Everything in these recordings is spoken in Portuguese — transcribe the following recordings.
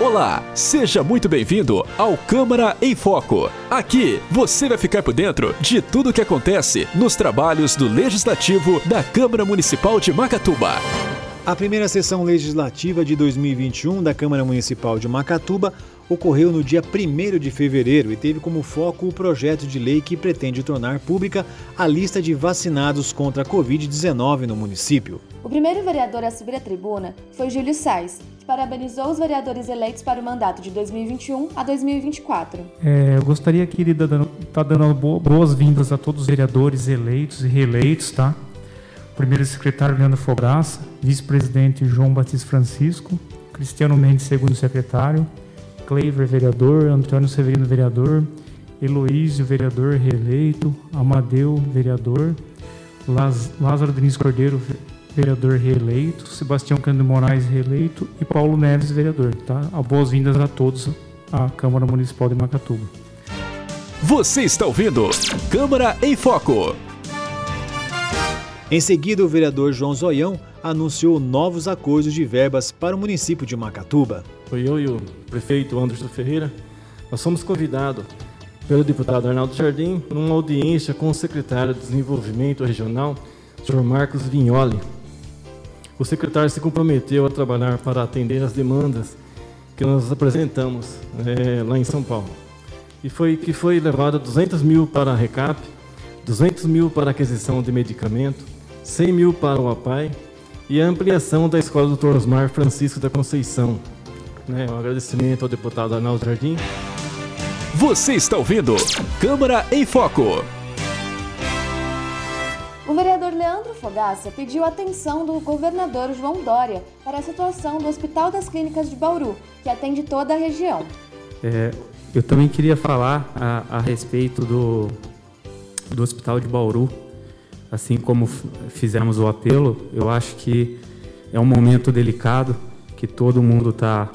Olá, seja muito bem-vindo ao Câmara em Foco. Aqui você vai ficar por dentro de tudo o que acontece nos trabalhos do Legislativo da Câmara Municipal de Macatuba. A primeira sessão legislativa de 2021 da Câmara Municipal de Macatuba ocorreu no dia 1 de fevereiro e teve como foco o projeto de lei que pretende tornar pública a lista de vacinados contra a Covid-19 no município. O primeiro vereador a subir à tribuna foi Júlio Sais, que parabenizou os vereadores eleitos para o mandato de 2021 a 2024. É, eu gostaria aqui de estar dando, tá dando boas-vindas a todos os vereadores eleitos e reeleitos, tá? Primeiro secretário Leandro Fogaça, vice-presidente João Batista Francisco, Cristiano Mendes, segundo secretário, Cleiver, vereador, Antônio Severino, vereador, Heloísio, vereador, reeleito, Amadeu, vereador, Lázaro Diniz Cordeiro, vereador reeleito, Sebastião Cândido Moraes, reeleito e Paulo Neves, vereador. Tá? Boas-vindas a todos à Câmara Municipal de Macatuba. Você está ouvindo Câmara em Foco. Em seguida, o vereador João Zoião anunciou novos acordos de verbas para o município de Macatuba. Foi eu e o prefeito Anderson Ferreira. Nós fomos convidados pelo deputado Arnaldo Jardim para uma audiência com o secretário de Desenvolvimento Regional, Sr. Marcos Vignoli. O secretário se comprometeu a trabalhar para atender as demandas que nós apresentamos é, lá em São Paulo. E foi que foi levado 200 mil para a RECAP, 200 mil para aquisição de medicamento, 100 mil para o APAI e a ampliação da Escola Dr. Osmar Francisco da Conceição. Né, um agradecimento ao deputado Arnaldo Jardim. Você está ouvindo Câmara em Foco. O vereador Leandro Fogaça pediu atenção do governador João Dória para a situação do Hospital das Clínicas de Bauru, que atende toda a região. É, eu também queria falar a, a respeito do, do Hospital de Bauru. Assim como fizemos o apelo, eu acho que é um momento delicado que todo mundo está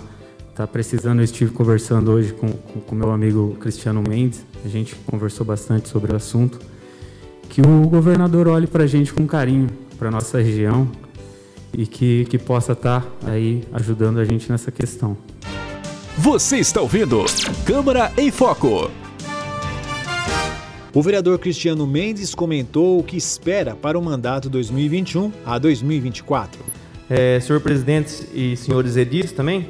tá precisando. Eu estive conversando hoje com o meu amigo Cristiano Mendes, a gente conversou bastante sobre o assunto. Que o governador olhe para a gente com carinho, para nossa região e que, que possa estar tá aí ajudando a gente nessa questão. Você está ouvindo Câmara em Foco. O vereador Cristiano Mendes comentou o que espera para o mandato 2021 a 2024. É, senhor presidente e senhores edis também,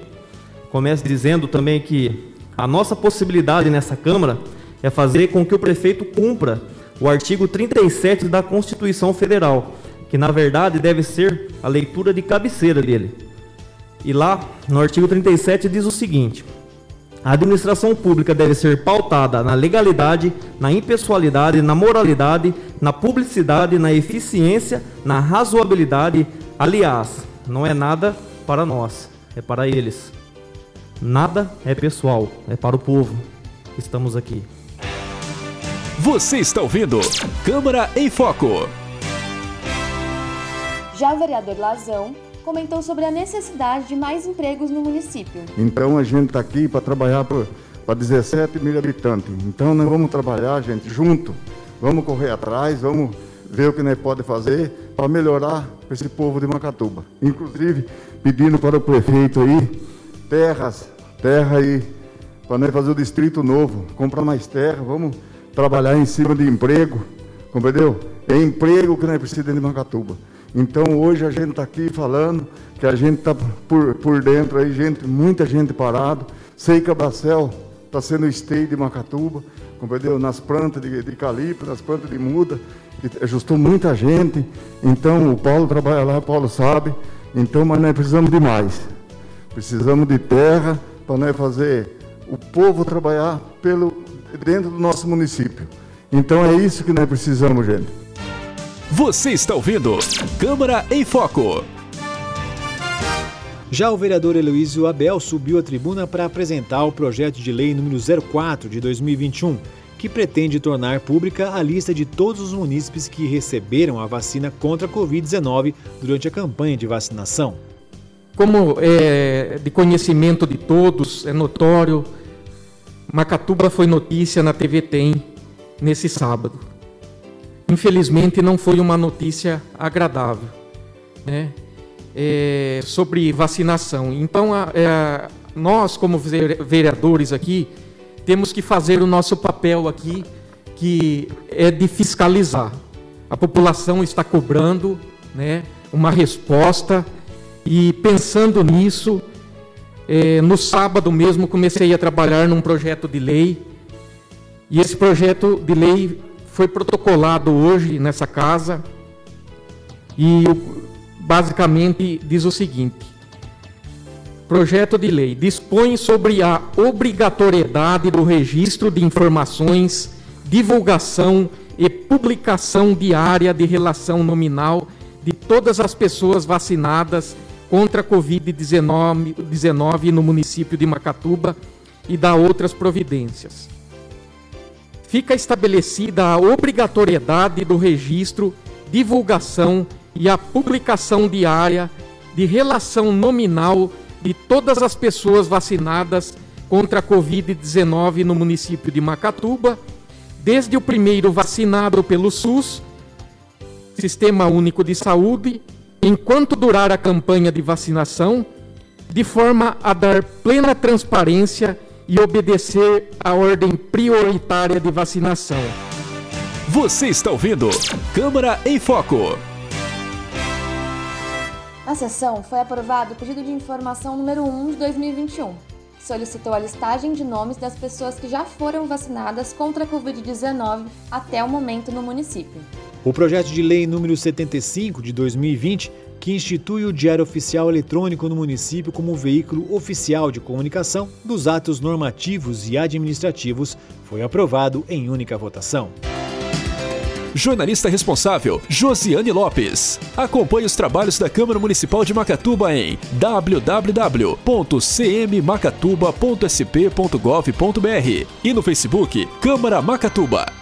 começo dizendo também que a nossa possibilidade nessa Câmara é fazer com que o prefeito cumpra o artigo 37 da Constituição Federal, que na verdade deve ser a leitura de cabeceira dele. E lá, no artigo 37, diz o seguinte: a administração pública deve ser pautada na legalidade, na impessoalidade, na moralidade, na publicidade, na eficiência, na razoabilidade. Aliás, não é nada para nós, é para eles. Nada é pessoal, é para o povo. Estamos aqui. Você está ouvindo Câmara em Foco. Já o vereador Lazão comentou sobre a necessidade de mais empregos no município. Então a gente está aqui para trabalhar para 17 mil habitantes. Então nós vamos trabalhar, gente, junto. Vamos correr atrás, vamos ver o que nós podemos fazer para melhorar esse povo de Macatuba. Inclusive, pedindo para o prefeito aí terras, terra aí, para nós fazer o distrito novo, comprar mais terra, vamos trabalhar em cima de emprego, compreendeu? É emprego que nós precisamos de Macatuba. Então hoje a gente está aqui falando que a gente está por, por dentro aí, gente, muita gente parado. Sei que a está sendo esteio de Macatuba, compreendeu? Nas plantas de, de calipo, nas plantas de muda, ajustou muita gente. Então o Paulo trabalha lá, o Paulo sabe. Então, mas nós precisamos de mais. Precisamos de terra para nós fazer o povo trabalhar pelo, dentro do nosso município. Então é isso que nós precisamos, gente. Você está ouvindo Câmara em Foco. Já o vereador Heloísio Abel subiu à tribuna para apresentar o projeto de lei número 04 de 2021, que pretende tornar pública a lista de todos os munícipes que receberam a vacina contra a Covid-19 durante a campanha de vacinação. Como é de conhecimento de todos, é notório, Macatuba foi notícia na TV Tem nesse sábado infelizmente não foi uma notícia agradável, né? É, sobre vacinação. Então a, é, nós, como vereadores aqui, temos que fazer o nosso papel aqui, que é de fiscalizar. A população está cobrando né, uma resposta e pensando nisso, é, no sábado mesmo comecei a trabalhar num projeto de lei e esse projeto de lei foi protocolado hoje nessa casa e basicamente diz o seguinte: Projeto de lei dispõe sobre a obrigatoriedade do registro de informações, divulgação e publicação diária de relação nominal de todas as pessoas vacinadas contra a Covid-19 no município de Macatuba e da outras providências. Fica estabelecida a obrigatoriedade do registro, divulgação e a publicação diária de relação nominal de todas as pessoas vacinadas contra a Covid-19 no município de Macatuba, desde o primeiro vacinado pelo SUS, Sistema Único de Saúde, enquanto durar a campanha de vacinação, de forma a dar plena transparência e obedecer à ordem prioritária de vacinação. Você está ouvindo Câmara em Foco. Na sessão foi aprovado o pedido de informação número 1 de 2021, que solicitou a listagem de nomes das pessoas que já foram vacinadas contra a Covid-19 até o momento no município. O projeto de lei número 75 de 2020, que institui o Diário Oficial Eletrônico no município como veículo oficial de comunicação dos atos normativos e administrativos, foi aprovado em única votação. Jornalista responsável, Josiane Lopes. Acompanhe os trabalhos da Câmara Municipal de Macatuba em www.cmmacatuba.sp.gov.br e no Facebook Câmara Macatuba.